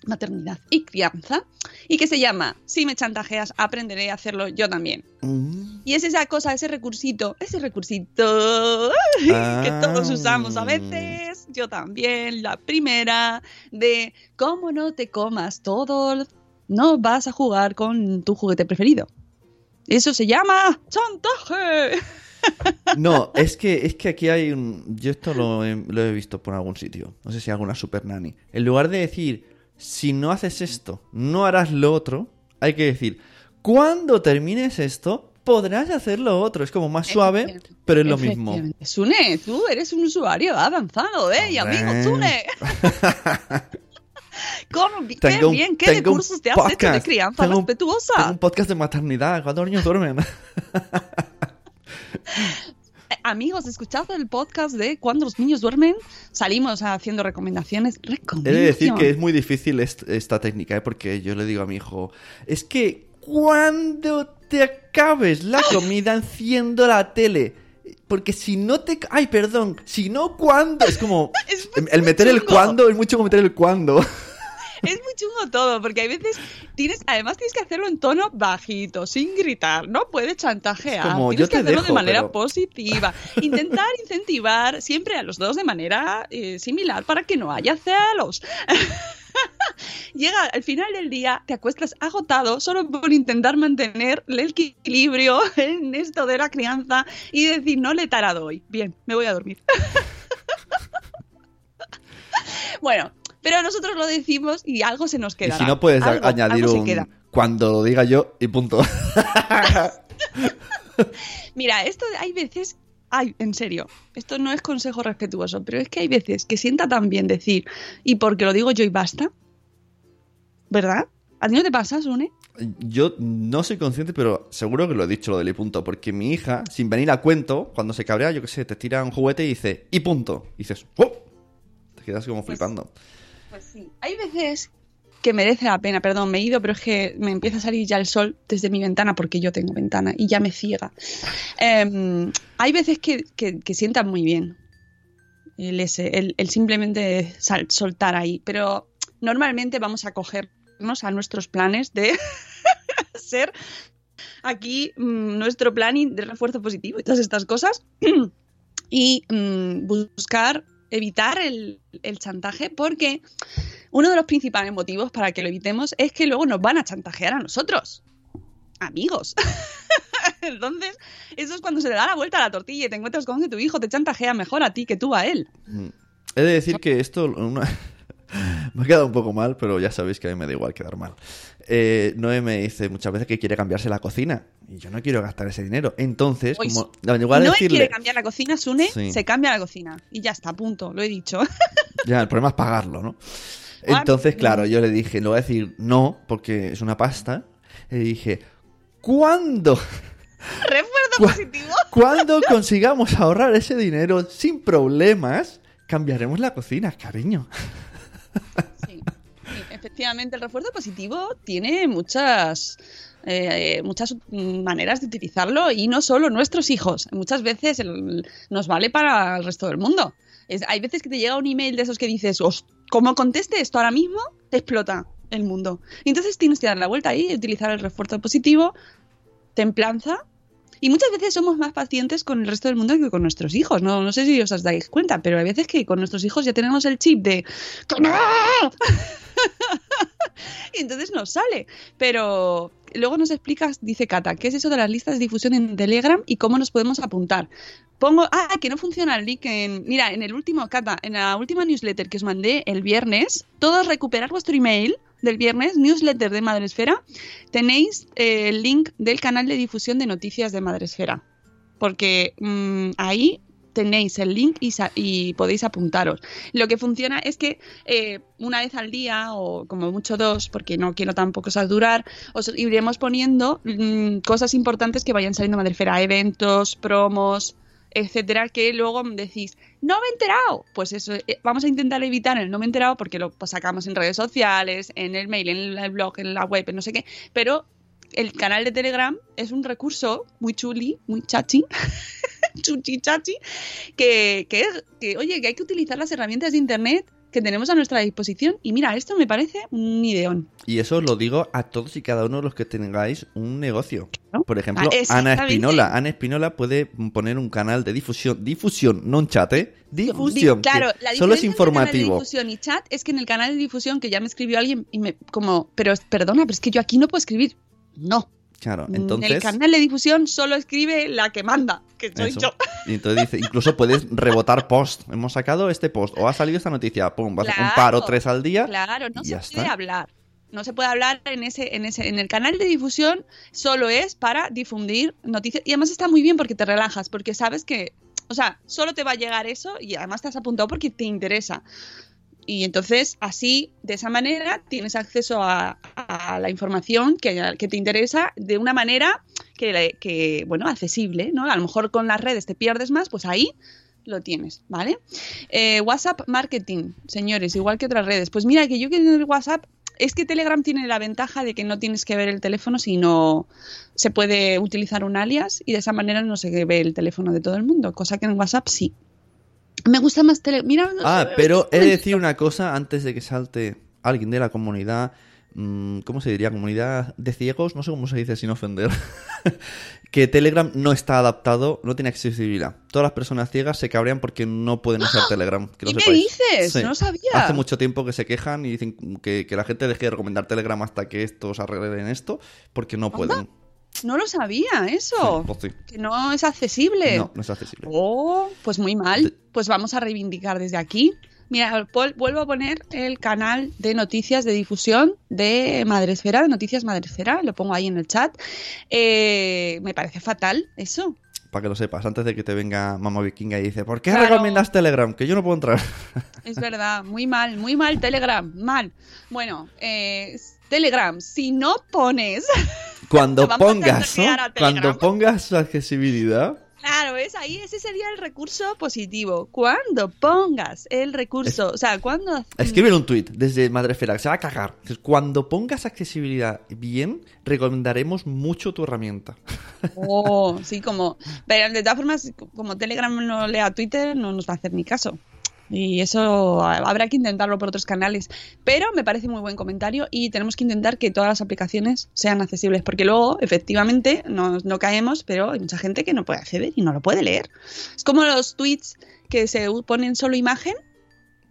Maternidad y Crianza, y que se llama Si me chantajeas, aprenderé a hacerlo yo también. Mm. Y es esa cosa, ese recursito, ese recursito que todos usamos a veces, yo también, la primera, de cómo no te comas todo, no vas a jugar con tu juguete preferido. Eso se llama chantaje. No, es que, es que aquí hay un... Yo esto lo he, lo he visto por algún sitio. No sé si alguna super nani. En lugar de decir, si no haces esto, no harás lo otro, hay que decir, cuando termines esto, podrás hacer lo otro. Es como más suave, pero es lo mismo. Sune, tú eres un usuario avanzado, ¿eh? Y amigo. Sune. ¿Cómo? Qué Tengo bien, qué tengo recursos te has hecho de crianza Tengo respetuosa. Tengo un podcast de maternidad. ¿Cuántos niños duermen? Amigos, escuchad el podcast de Cuando los niños duermen. Salimos haciendo recomendaciones. He de decir que es muy difícil est- esta técnica, ¿eh? porque yo le digo a mi hijo, es que cuando te acabes la comida enciendo la tele. Porque si no te... Ay, perdón. Si no, ¿cuándo? Es como... Es el meter el cuándo es mucho como meter el cuándo. Es muy chungo todo, porque hay veces tienes, además tienes que hacerlo en tono bajito, sin gritar, no puedes chantajear, como, tienes yo que te hacerlo de manera pero- positiva, intentar incentivar siempre a los dos de manera eh, similar para que no haya celos. Llega al final del día, te acuestas agotado solo por intentar mantener el equilibrio en esto de la crianza y decir, no le he tarado hoy. Bien, me voy a dormir. bueno, pero nosotros lo decimos y algo se nos Y queda. si no, puedes algo, añadir algo un... Cuando lo diga yo y punto. Mira, esto hay veces, ay, en serio, esto no es consejo respetuoso, pero es que hay veces que sienta tan bien decir, y porque lo digo yo y basta, ¿verdad? ¿A ti no te pasa, Sune? Yo no soy consciente, pero seguro que lo he dicho lo del y punto. Porque mi hija, sin venir a cuento, cuando se cabrea, yo qué sé, te tira un juguete y dice y punto. Y dices, ¡oh! Te quedas como flipando. Pues sí. Hay veces que merece la pena, perdón, me he ido, pero es que me empieza a salir ya el sol desde mi ventana porque yo tengo ventana y ya me ciega. Em, hay veces que, que, sientan muy bien el, ese, el, simplemente soltar ahí, pero normalmente vamos a cogernos a nuestros planes de ser aquí mm, nuestro planning de refuerzo positivo y todas estas cosas y mm, buscar evitar el, el chantaje porque uno de los principales motivos para que lo evitemos es que luego nos van a chantajear a nosotros. Amigos. Entonces, eso es cuando se le da la vuelta a la tortilla y te encuentras con que tu hijo te chantajea mejor a ti que tú a él. Mm. He de decir que esto me ha quedado un poco mal, pero ya sabéis que a mí me da igual quedar mal. Eh, Noé me dice muchas veces que quiere cambiarse la cocina y yo no quiero gastar ese dinero. Entonces, como en lugar de no decirle, quiere cambiar la cocina, Sune, Sí. se cambia la cocina. Y ya está, punto, lo he dicho. ya, el problema es pagarlo, ¿no? Ah, Entonces, claro, yo le dije, no voy a decir no, porque es una pasta. Le dije, ¿cuándo? Refuerzo Cu- positivo. Cuando consigamos ahorrar ese dinero sin problemas, cambiaremos la cocina, cariño. Sí, efectivamente, el refuerzo positivo tiene muchas, eh, muchas maneras de utilizarlo y no solo nuestros hijos. Muchas veces nos vale para el resto del mundo. Hay veces que te llega un email de esos que dices, "Os- como conteste esto ahora mismo, explota el mundo. Entonces tienes que dar la vuelta ahí y utilizar el refuerzo positivo templanza. Y muchas veces somos más pacientes con el resto del mundo que con nuestros hijos. No, no sé si os dais cuenta, pero hay veces que con nuestros hijos ya tenemos el chip de ¡Que no! y entonces nos sale. Pero luego nos explicas, dice Cata, ¿qué es eso de las listas de difusión en Telegram y cómo nos podemos apuntar? Pongo, ah, que no funciona el link en, mira, en el último, Cata, en la última newsletter que os mandé el viernes, todos recuperar vuestro email del viernes, newsletter de Madresfera, tenéis eh, el link del canal de difusión de noticias de Madresfera. Porque mm, ahí tenéis el link y, y podéis apuntaros. Lo que funciona es que eh, una vez al día, o como mucho dos, porque no quiero tampoco saturar, os iremos poniendo mm, cosas importantes que vayan saliendo de Madresfera, eventos, promos, etcétera, que luego decís, no me he enterado. Pues eso, eh, vamos a intentar evitar el no me he enterado porque lo pues, sacamos en redes sociales, en el mail, en el blog, en la web, en no sé qué, pero el canal de Telegram es un recurso muy chuli, muy chachi, chuchi chachi, que, que, que, oye, que hay que utilizar las herramientas de Internet que tenemos a nuestra disposición. Y mira, esto me parece un ideón. Y eso os lo digo a todos y cada uno de los que tengáis un negocio. Por ejemplo, Ah, Ana exactamente. Espinola. Ana Espinola puede poner un canal de difusión. Difusión, no un chat, ¿eh? Difusión. Di- claro, la solo es diferencia entre informativo. difusión y chat es que en el canal de difusión que ya me escribió alguien y me como, pero perdona, pero es que yo aquí no puedo escribir. No. Claro, En el canal de difusión solo escribe la que manda, que soy Eso. yo. Y entonces dice, incluso puedes rebotar post. Hemos sacado este post o ha salido esta noticia, pum, vas a un Claro, par o tres al día. Claro, no y se ya puede está. hablar. No se puede hablar en ese, en ese, en el canal de difusión solo es para difundir noticias. Y además está muy bien porque te relajas, porque sabes que, o sea, solo te va a llegar eso y además te has apuntado porque te interesa. Y entonces, así, de esa manera, tienes acceso a, a la información que, que te interesa de una manera que, que, bueno, accesible, ¿no? A lo mejor con las redes te pierdes más, pues ahí lo tienes, ¿vale? Eh, WhatsApp Marketing, señores, igual que otras redes. Pues mira, que yo que en el WhatsApp, es que Telegram tiene la ventaja de que no tienes que ver el teléfono, sino se puede utilizar un alias y de esa manera no se ve el teléfono de todo el mundo, cosa que en WhatsApp sí. Me gusta más Telegram. Ah, pero he de decir una cosa antes de que salte alguien de la comunidad. Mm, ¿Cómo se diría? Comunidad de ciegos, no sé cómo se dice sin ofender. que Telegram no está adaptado, no tiene accesibilidad. Todas las personas ciegas se cabrean porque no pueden usar Telegram. Que ¿Qué me dices? No lo sabía. Hace mucho tiempo que se quejan y dicen que, que la gente deje de recomendar Telegram hasta que estos arreglen esto, porque no pueden. No lo sabía eso. Sí, pues sí. Que no es accesible. No, no es accesible. Oh, pues muy mal. Pues vamos a reivindicar desde aquí. Mira, vuelvo a poner el canal de noticias de difusión de Madresfera, de Noticias Madresfera, lo pongo ahí en el chat. Eh, me parece fatal eso. Para que lo sepas, antes de que te venga Mamá Vikinga y dice, ¿por qué Claro. recomiendas Telegram? Que yo no puedo entrar. Es verdad, muy mal, muy mal Telegram, mal. Bueno, eh, Telegram, si no pones... Cuando pongas, ¿no? Cuando pongas su accesibilidad, Claro, es ahí, ese sería el recurso positivo. Cuando pongas el recurso, o sea, cuando... escribe un tweet desde Madrefera, que se va a cagar. Cuando pongas accesibilidad bien, recomendaremos mucho tu herramienta. Oh, sí, como... Pero de todas formas, como Telegram no lea Twitter, no nos va a hacer ni caso. Y eso ha- habrá que intentarlo por otros canales. Pero me parece muy buen comentario y tenemos que intentar que todas las aplicaciones sean accesibles, porque luego, efectivamente, no, no caemos, pero hay mucha gente que no puede acceder y no lo puede leer. Es como los tweets que se ponen solo imagen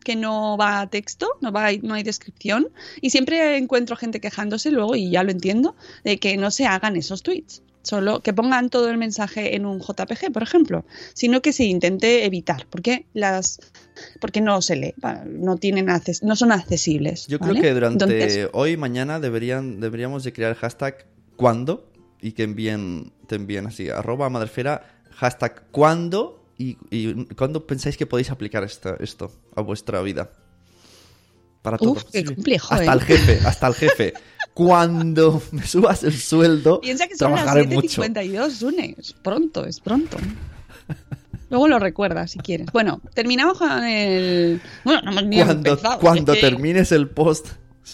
que no va texto, no, va, no hay descripción. Y siempre encuentro gente quejándose luego, y ya lo entiendo, de que no se hagan esos tweets. Solo que pongan todo el mensaje en un JPG, por ejemplo, sino que se intente evitar, porque las porque no se lee, no tienen acces- no son accesibles. Yo ¿vale? creo que durante Entonces, hoy y mañana deberían, deberíamos de crear el hashtag cuando y que envíen, te envíen así, arroba madrefera, hashtag cuando y, y cuándo pensáis que podéis aplicar esta- esto a vuestra vida. Para todo. Uf, qué complejo, Hasta ¿eh? el jefe, hasta el jefe. Cuando me subas el sueldo, piensa que son las trabajaré mucho. 7.52, Sune. Es pronto, es pronto. Luego lo recuerdas si quieres. Bueno, terminamos con el. Bueno, no hemos ni Cuando, empezado. cuando Es que termines el post,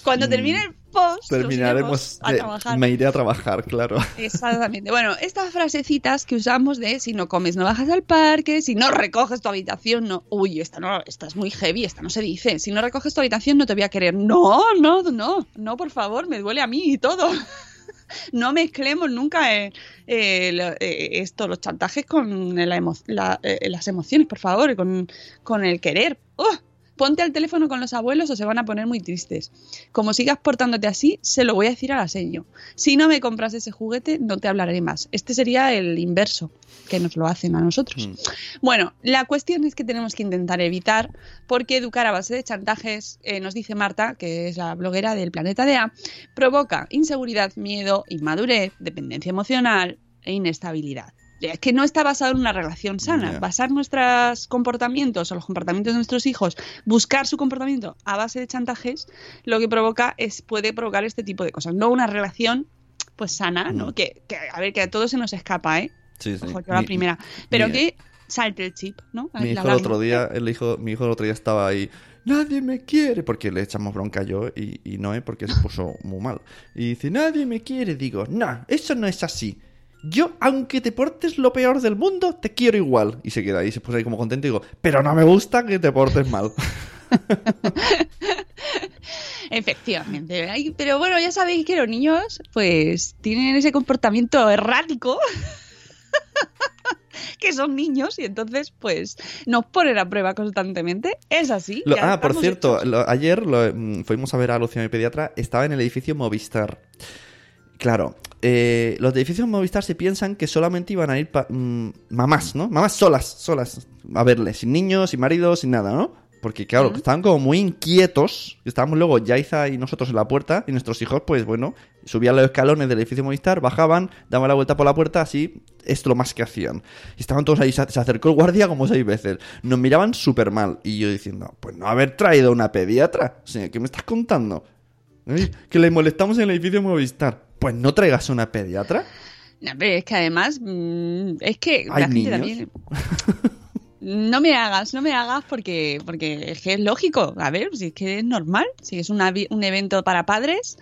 Cuando termine el post, terminaremos. a de- trabajar. me iré a trabajar, claro. Exactamente. Bueno, estas frasecitas que usamos de si no comes no bajas al parque, si no recoges tu habitación no, uy, esta no, esta es muy heavy, esta no se dice. Si no recoges tu habitación no te voy a querer. No, no, no, no, por favor, me duele a mí y todo. No mezclemos nunca eh, eh, lo- eh, esto, los chantajes con eh, las emociones, por favor, y con, con el querer. ¡Oh! Ponte al teléfono con los abuelos o se van a poner muy tristes. Como sigas portándote así, se lo voy a decir a la seño. Si no me compras ese juguete, no te hablaré más. Este sería el inverso, que nos lo hacen a nosotros. Bueno, la cuestión es que tenemos que intentar evitar, porque educar a base de chantajes, eh, nos dice Marta, que es la bloguera del Planeta DEA, provoca inseguridad, miedo, inmadurez, dependencia emocional e inestabilidad. Es que no está basado en una relación sana. Basar nuestros comportamientos o los comportamientos de nuestros hijos, buscar su comportamiento a base de chantajes, lo que provoca es puede provocar este tipo de cosas. No una relación pues sana, ¿no? Mm. Que, que, a ver, que a todos se nos escapa, ¿eh? Sí, sí. Ojo, yo la Mi- primera. Pero mi- que salte el chip, ¿no? Mi hijo La el otro día, el hijo, mi hijo el otro día estaba ahí. Nadie me quiere, porque le echamos bronca yo y, y Noé porque se puso muy mal. Y dice, nadie me quiere. Digo, no, eso no es así. Yo, aunque te portes lo peor del mundo, te quiero igual. Y se queda ahí, se pone ahí como contento y digo, pero no me gusta que te portes mal. Efectivamente. Pero bueno, ya sabéis que los niños, pues, tienen ese comportamiento errático. que son niños y entonces, pues, nos ponen a prueba constantemente. Es así. Lo- ah, por cierto, lo- ayer lo- mm, fuimos a ver a Lucia, mi pediatra, estaba en el edificio Movistar. Claro, eh, los de edificios Movistar se piensan que solamente iban a ir pa- mm, mamás, ¿no? Mamás solas, solas, a verle, sin niños, sin maridos, sin nada, ¿no? Porque claro, estaban como muy inquietos. Estábamos luego Yaiza y nosotros en la puerta y nuestros hijos, pues bueno, subían los escalones del edificio Movistar, bajaban, daban la vuelta por la puerta, así es lo más que hacían. Y estaban todos ahí, se acercó el guardia como seis veces. Nos miraban súper mal. Y yo diciendo, pues no haber traído una pediatra. O sea, ¿qué me estás contando? Ay, Que le molestamos en el edificio Movistar. Pues no traigas una pediatra. No, pero es que además, mm, es que la ¿Hay gente niños? también. No me hagas, no me hagas porque, porque es que es lógico. A ver, si es que es normal, si es una un evento para padres,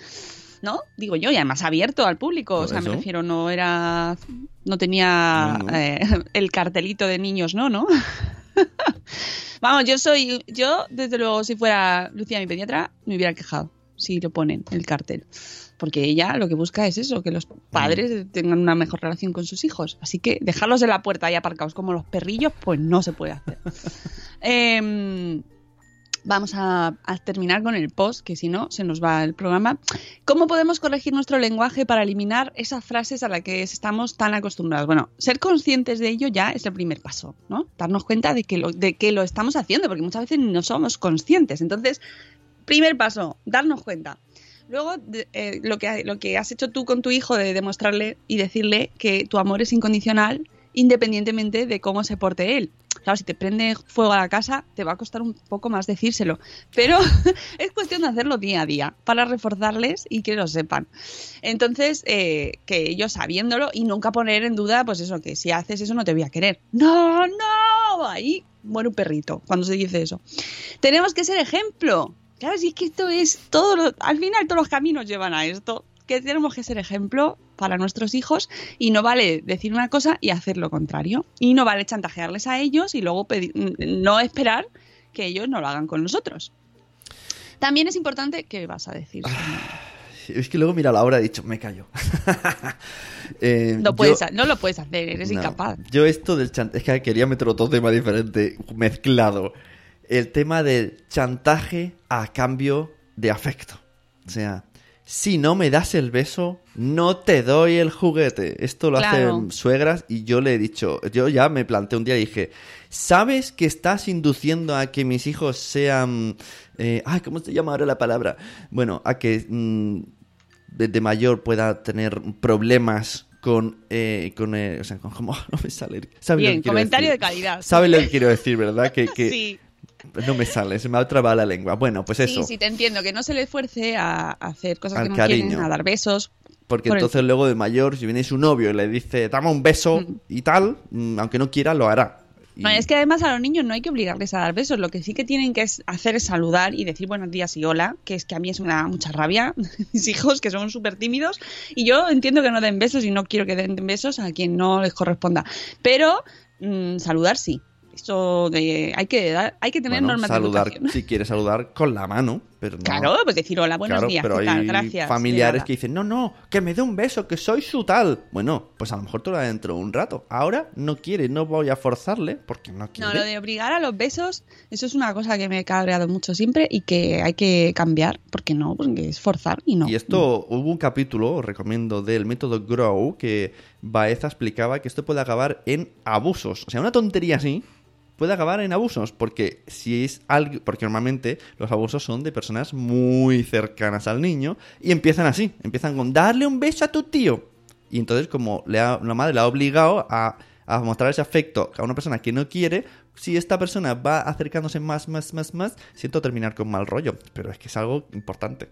¿no? Digo yo, y además abierto al público. O sea, me refiero, no era. No tenía No, no. eh, el cartelito de niños, ¿no? ¿No? Vamos, yo soy. Yo, desde luego, si fuera Lucía, mi pediatra, me hubiera quejado si lo ponen el cartel. Porque ella lo que busca es eso, que los padres tengan una mejor relación con sus hijos. Así que dejarlos en la puerta ahí aparcados como los perrillos, pues no se puede hacer. Em, vamos a, a terminar con el post, que si no, se nos va el programa. ¿Cómo podemos corregir nuestro lenguaje para eliminar esas frases a las que estamos tan acostumbrados? Bueno, ser conscientes de ello ya es el primer paso, ¿no? Darnos cuenta de que lo, de que lo estamos haciendo, porque muchas veces no somos conscientes. Entonces, primer paso, darnos cuenta. Luego, eh, lo, que, lo que has hecho tú con tu hijo de demostrarle y decirle que tu amor es incondicional independientemente de cómo se porte él. Claro, si te prende fuego a la casa, te va a costar un poco más decírselo. Pero es cuestión de hacerlo día a día para reforzarles y que lo sepan. Entonces, eh, que ellos sabiéndolo y nunca poner en duda, pues eso, que si haces eso no te voy a querer. No, no, ahí muere un perrito cuando se dice eso. Tenemos que ser ejemplo. Claro, si es que esto es todo, lo- al final todos los caminos llevan a esto, que tenemos que ser ejemplo para nuestros hijos y no vale decir una cosa y hacer lo contrario. Y no vale chantajearles a ellos y luego pedir- no esperar que ellos no lo hagan con nosotros. También es importante, ¿qué vas a decir? Es que luego mira la hora he dicho, me callo. Eh, No, yo- puedes, no lo puedes hacer, eres No. incapaz. Yo esto del chantaje, es que quería meter otro tema diferente, mezclado. El tema del chantaje a cambio de afecto. O sea, si no me das el beso, no te doy el juguete. Esto lo Claro. hacen suegras y yo le he dicho, yo ya me planteé un día y dije, ¿sabes que estás induciendo a que mis hijos sean... eh, ay, ¿cómo se llama ahora la palabra? Bueno, a que... mm, desde mayor pueda tener problemas con, eh, con eh, o sea, con como no me sale. ¿Sabes lo Bien, comentario decir? de calidad. ¿Sabes lo que quiero decir, verdad? Que, que Sí. No me sale, se me ha trabado la lengua. Bueno, pues eso. Sí, sí, te entiendo, que no se le esfuerce a hacer cosas Al que no cariño. quieren, a dar besos. Porque por el- entonces luego de mayor, si viene su novio y le dice, dame un beso y tal, mm, aunque no quiera, lo hará. Y- Bueno, es que además a los niños no hay que obligarles a dar besos, lo que sí que tienen que hacer es saludar y decir buenos días y hola, que es que a mí eso me da mucha rabia, mis hijos que son súper tímidos, y yo entiendo que no den besos y no quiero que den besos a quien no les corresponda, pero mm, saludar sí, eso de hay que dar, hay que tener bueno, saludar, si quieres saludar con la mano. Pero no- Claro, pues decir hola, buenos Claro, días, pero ¿qué tal? hay Gracias. familiares que dicen, no, no, que me dé un beso, que soy su tal. Bueno, pues a lo mejor te lo da dentro de un rato. Ahora no quiere, no voy a forzarle porque no quiere. No, lo de obligar a los besos, eso es una cosa que me he cabreado mucho siempre y que hay que cambiar, porque no, porque es forzar y no. Y esto, hubo un capítulo, os recomiendo, del método Grow, que Baeza explicaba que esto puede acabar en abusos. O sea, una tontería así puede acabar en abusos, porque si es algo, porque normalmente los abusos son de personas muy cercanas al niño y empiezan así, empiezan con darle un beso a tu tío. Y entonces como la madre le ha obligado a mostrar ese afecto a una persona que no quiere, si esta persona va acercándose más, más, más, más, siento terminar con mal rollo, pero es que es algo importante.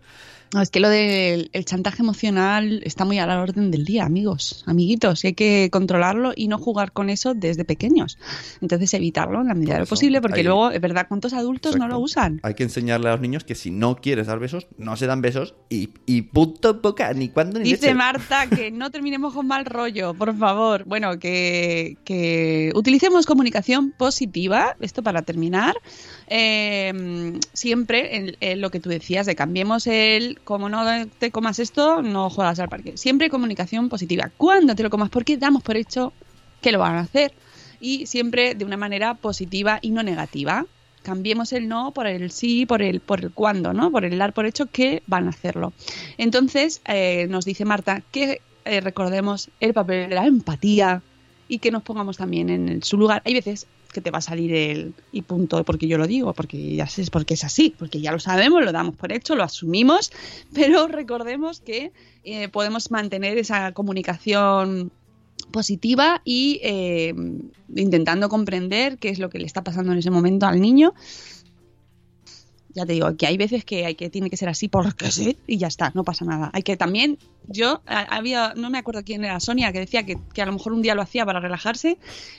No, es que lo del el chantaje emocional está muy a la orden del día, amigos, amiguitos, y hay que controlarlo y no jugar con eso desde pequeños. Entonces evitarlo en la medida de lo posible, porque luego, es verdad, ¿cuántos adultos no lo usan? Hay que enseñarle a los niños que si no quieres dar besos, no se dan besos y, y punto boca, ni cuando ni Dice leche. Marta que no terminemos con mal rollo, por favor. Bueno, que, que utilicemos comunicación positiva, esto para terminar. Eh, siempre en, lo que tú decías, de cambiemos el, como no te comas esto, no juegas al parque. Siempre comunicación positiva. Cuando te lo comas, porque damos por hecho que lo van a hacer. Y siempre de una manera positiva y no negativa. Cambiemos el no por el sí, por el, por el cuándo, ¿no? Por el dar por hecho que van a hacerlo. Entonces, eh, nos dice Marta que eh, recordemos el papel de la empatía y que nos pongamos también en su lugar. Hay veces que te va a salir el y punto, porque yo lo digo, porque ya sé, porque es así, porque ya lo sabemos, lo damos por hecho, lo asumimos, pero recordemos que eh, podemos mantener esa comunicación positiva y eh, intentando comprender qué es lo que le está pasando en ese momento al niño. Ya te digo que hay veces que hay que tiene que ser así porque sí y ya está, no pasa nada. Hay que también yo había no me acuerdo quién era Sonia que decía que, que a lo mejor un día lo hacía para relajarse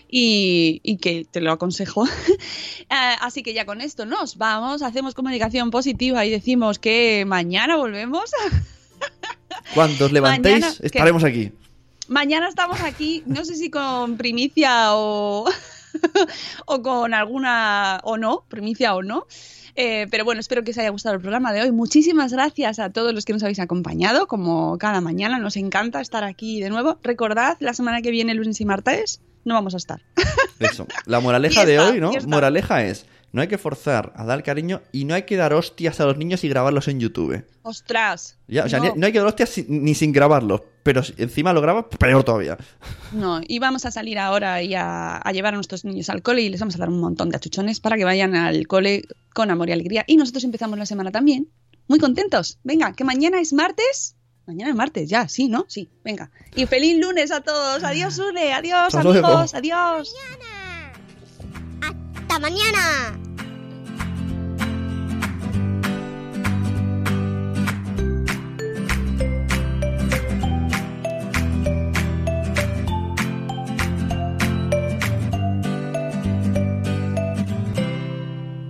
y, y que te lo aconsejo. Eh, así que ya con esto nos vamos, hacemos comunicación positiva y decimos que mañana volvemos. Cuando os levantéis, Mañana, estaremos aquí. Mañana estamos aquí, no sé si con primicia o, o con alguna o no, primicia o no. Eh, pero bueno, espero que os haya gustado el programa de hoy. Muchísimas gracias a todos los que nos habéis acompañado, como cada mañana. Nos encanta estar aquí de nuevo. Recordad, la semana que viene, lunes y martes, no vamos a estar. Eso. La moraleja de hoy, ¿no? Moraleja es, no hay que forzar a dar cariño y no hay que dar hostias a los niños y grabarlos en YouTube. ¡Ostras! Ya, o sea, no. ni- no hay que dar hostias sin- ni sin grabarlos, pero si encima lo grabas, peor todavía. No, y vamos a salir ahora y a, a llevar a nuestros niños al cole y les vamos a dar un montón de achuchones para que vayan al cole con amor y alegría. Y nosotros empezamos la semana también, muy contentos. Venga, que mañana es martes. Mañana es martes, ya, sí, ¿no? Sí, venga. Y feliz lunes a todos. Adiós, Une. Adiós, Hasta luego. amigos. Adiós. ¡Hasta mañana!